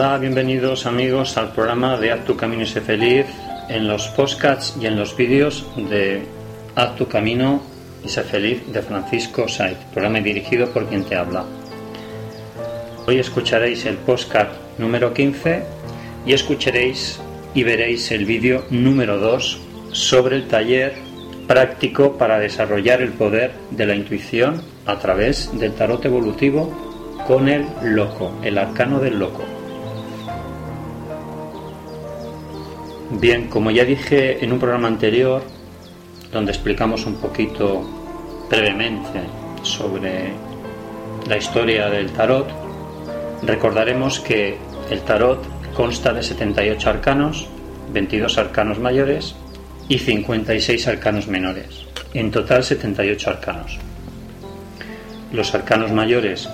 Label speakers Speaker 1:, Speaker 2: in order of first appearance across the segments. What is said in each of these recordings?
Speaker 1: Hola, bienvenidos amigos al programa de Haz tu camino y sé feliz en los podcasts y en los vídeos de Haz tu camino y sé feliz de Francisco Saiz, programa dirigido por quien te habla. Hoy escucharéis el podcast número 15 y escucharéis y veréis el vídeo número 2 sobre el taller práctico para desarrollar el poder de la intuición a través del tarot evolutivo con el loco, el arcano del loco. Bien, como ya dije en un programa anterior, donde explicamos un poquito brevemente sobre la historia del tarot, recordaremos que el tarot consta de 78 arcanos, 22 arcanos mayores y 56 arcanos menores. En total 78 arcanos. Los arcanos mayores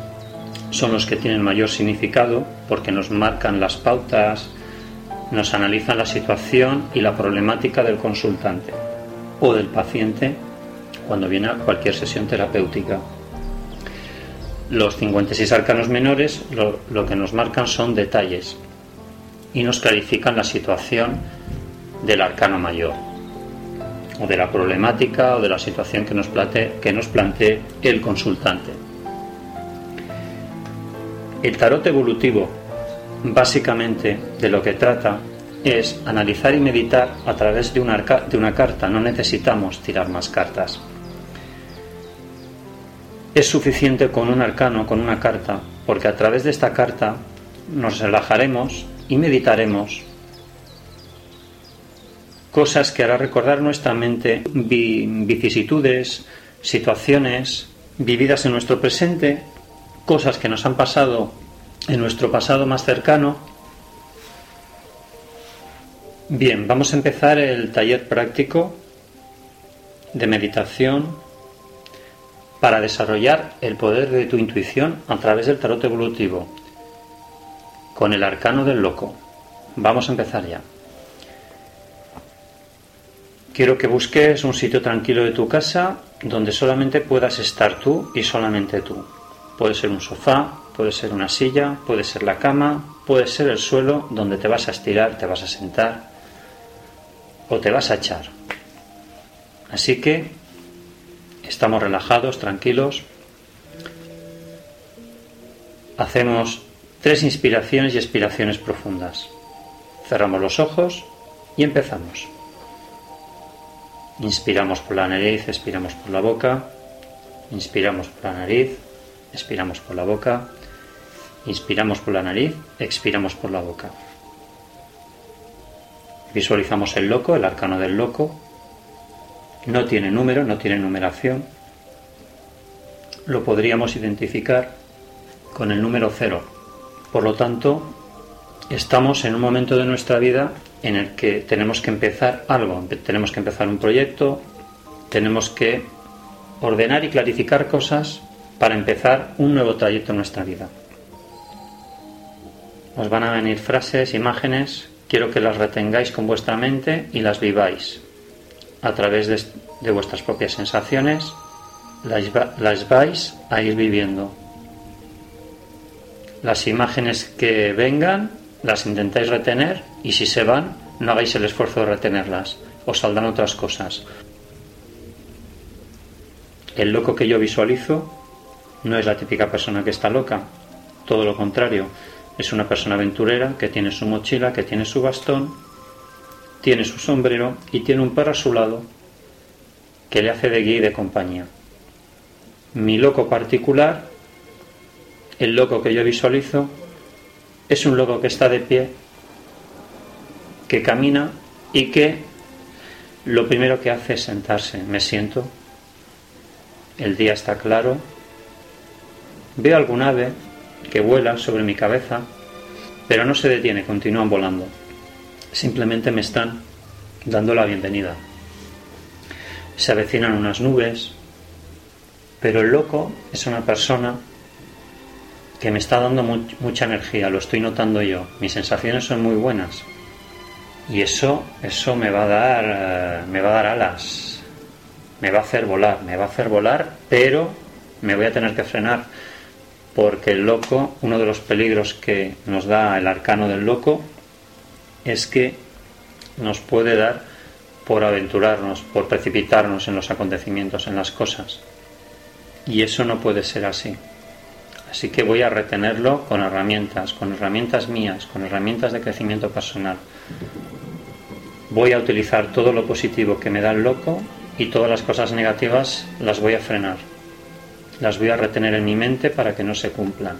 Speaker 1: son los que tienen mayor significado porque nos marcan las pautas, nos analizan la situación y la problemática del consultante o del paciente cuando viene a cualquier sesión terapéutica. Los 56 arcanos menores lo, que nos marcan son detalles y nos clarifican la situación del arcano mayor o de la problemática o de la situación que nos, que nos plantee el consultante. El tarot evolutivo básicamente de lo que trata es analizar y meditar a través de una, de una carta. No necesitamos tirar más cartas. Es suficiente con un arcano, con una carta, porque a través de esta carta nos relajaremos y meditaremos cosas que hará recordar nuestra mente vicisitudes, situaciones vividas en nuestro presente, cosas que nos han pasado en nuestro pasado más cercano. Bien, vamos a empezar el taller práctico de meditación para desarrollar el poder de tu intuición a través del tarot evolutivo con el arcano del loco. Vamos a empezar ya. Quiero que busques un sitio tranquilo de tu casa donde solamente puedas estar tú y solamente tú. Puede ser un sofá, puede ser una silla, puede ser la cama, puede ser el suelo donde te vas a estirar, te vas a sentar o te vas a echar. Así que estamos relajados, tranquilos. Hacemos tres inspiraciones y expiraciones profundas. Cerramos los ojos y empezamos. Inspiramos por la nariz, expiramos por la boca. Inspiramos por la nariz, expiramos por la boca. Inspiramos por la nariz, expiramos por la boca. Visualizamos el loco, el arcano del loco. No tiene número, no tiene numeración. Lo podríamos identificar con el número cero. Por lo tanto, estamos en un momento de nuestra vida en el que tenemos que empezar algo, tenemos que empezar un proyecto, tenemos que ordenar y clarificar cosas para empezar un nuevo trayecto en nuestra vida. Os van a venir frases, imágenes, quiero que las retengáis con vuestra mente y las viváis a través de, vuestras propias sensaciones, las, las vais a ir viviendo. Las imágenes que vengan las intentáis retener y si se van, no hagáis el esfuerzo de retenerlas, os saldrán otras cosas. El loco que yo visualizo no es la típica persona que está loca, todo lo contrario, es una persona aventurera que tiene su mochila, que tiene su bastón, tiene su sombrero y tiene un perro a su lado que le hace de guía y de compañía. Mi loco particular, el loco que yo visualizo, es un loco que está de pie, que camina y que lo primero que hace es sentarse. Me siento, el día está claro, veo algún ave que vuela sobre mi cabeza, pero no se detiene, continúan volando. Simplemente me están dando la bienvenida. Se avecinan unas nubes, pero el loco es una persona que me está dando mucha energía, lo estoy notando yo. Mis sensaciones son muy buenas. Y eso, eso me va a dar, eh, me va a dar alas. Me va a hacer volar, me va a hacer volar, pero me voy a tener que frenar porque el loco, uno de los peligros que nos da el arcano del loco es que nos puede dar por aventurarnos, por precipitarnos en los acontecimientos, en las cosas. Y eso no puede ser así. Así que voy a retenerlo con herramientas, con herramientas mías, con herramientas de crecimiento personal. Voy a utilizar todo lo positivo que me da el loco y todas las cosas negativas las voy a frenar. Las voy a retener en mi mente para que no se cumplan,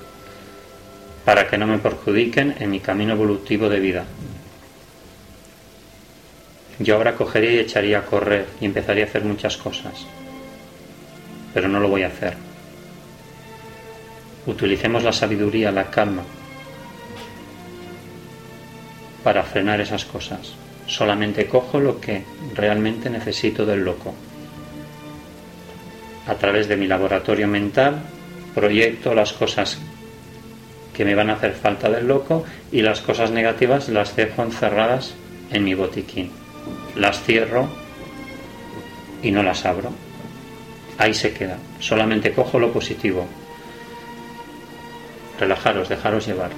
Speaker 1: para que no me perjudiquen en mi camino evolutivo de vida. Yo ahora cogería y echaría a correr y empezaría a hacer muchas cosas, pero no lo voy a hacer. Utilicemos la sabiduría, la calma, para frenar esas cosas. Solamente cojo lo que realmente necesito del loco. A través de mi laboratorio mental proyecto las cosas que me van a hacer falta del loco y las cosas negativas las dejo encerradas en mi botiquín. Las cierro y no las abro. Ahí se queda. Solamente cojo lo positivo. Relajaros, dejaros llevar.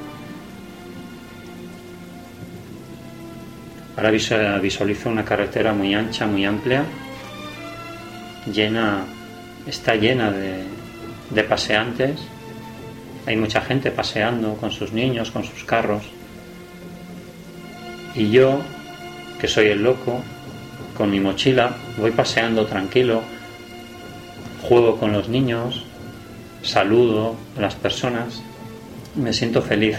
Speaker 1: Ahora visualizo una carretera muy ancha, muy amplia, llena está llena de, paseantes. Hay mucha gente paseando con sus niños, con sus carros. Y yo, que soy el loco, con mi mochila, voy paseando tranquilo, juego con los niños, saludo a las personas, me siento feliz.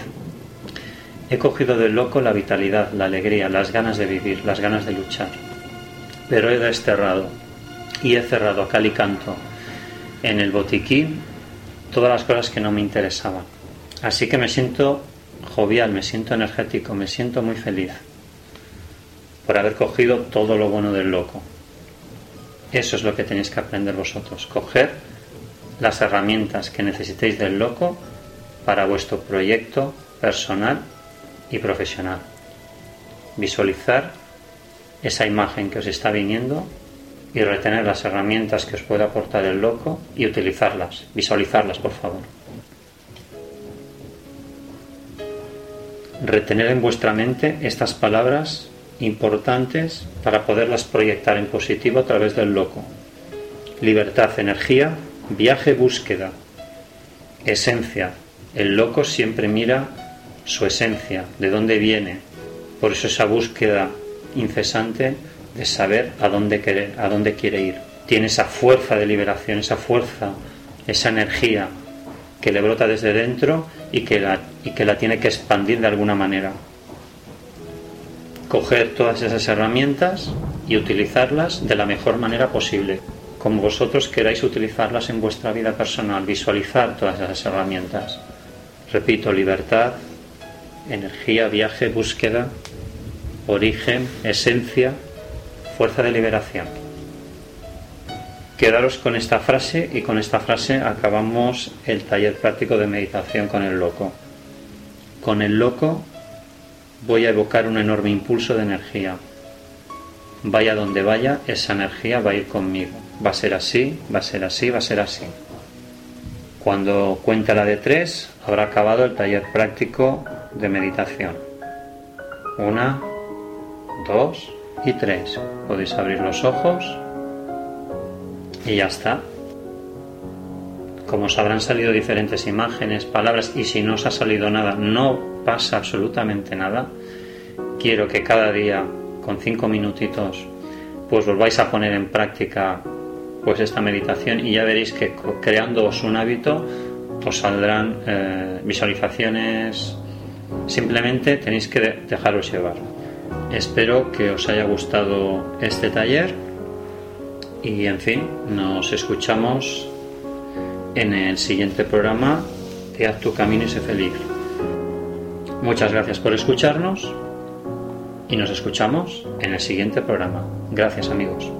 Speaker 1: He cogido del loco la vitalidad, la alegría, las ganas de vivir, las ganas de luchar. Pero he desterrado y he cerrado a cal y canto en el botiquín todas las cosas que no me interesaban. Así que me siento jovial, me siento energético, me siento muy feliz por haber cogido todo lo bueno del loco. Eso es lo que tenéis que aprender vosotros, coger las herramientas que necesitéis del loco para vuestro proyecto personal y profesional. Visualizar esa imagen que os está viniendo y retener las herramientas que os puede aportar el loco y utilizarlas, visualizarlas por favor. Retener en vuestra mente estas palabras importantes para poderlas proyectar en positivo a través del loco. Libertad, energía, viaje, búsqueda, esencia. El loco siempre mira su esencia, de dónde viene. Por eso esa búsqueda incesante de saber a dónde, quiere, a dónde quiere ir. Tiene esa fuerza de liberación, esa fuerza, esa energía que le brota desde dentro y que la, y que la tiene que expandir de alguna manera. Coger todas esas herramientas y utilizarlas de la mejor manera posible, como vosotros queráis utilizarlas en vuestra vida personal, visualizar todas esas herramientas. Repito, libertad, energía, viaje, búsqueda, origen, esencia, fuerza de liberación. Quedaros con esta frase y con esta frase acabamos el taller práctico de meditación con el loco. Con el loco voy a evocar un enorme impulso de energía. Vaya donde vaya, esa energía va a ir conmigo. Va a ser así, va a ser así, va a ser así. Cuando cuente la de tres, habrá acabado el taller práctico de meditación. Una, dos, y tres. Podéis abrir los ojos y ya está. Como os habrán salido diferentes imágenes, palabras y si no os ha salido nada, no pasa absolutamente nada. Quiero que cada día, con cinco minutitos, pues volváis a poner en práctica pues esta meditación y ya veréis que creándoos un hábito os saldrán eh, visualizaciones. Simplemente tenéis que dejaros llevar. Espero que os haya gustado este taller y en fin, nos escuchamos en el siguiente programa de Haz tu camino y sé feliz. Muchas gracias por escucharnos y nos escuchamos en el siguiente programa. Gracias amigos.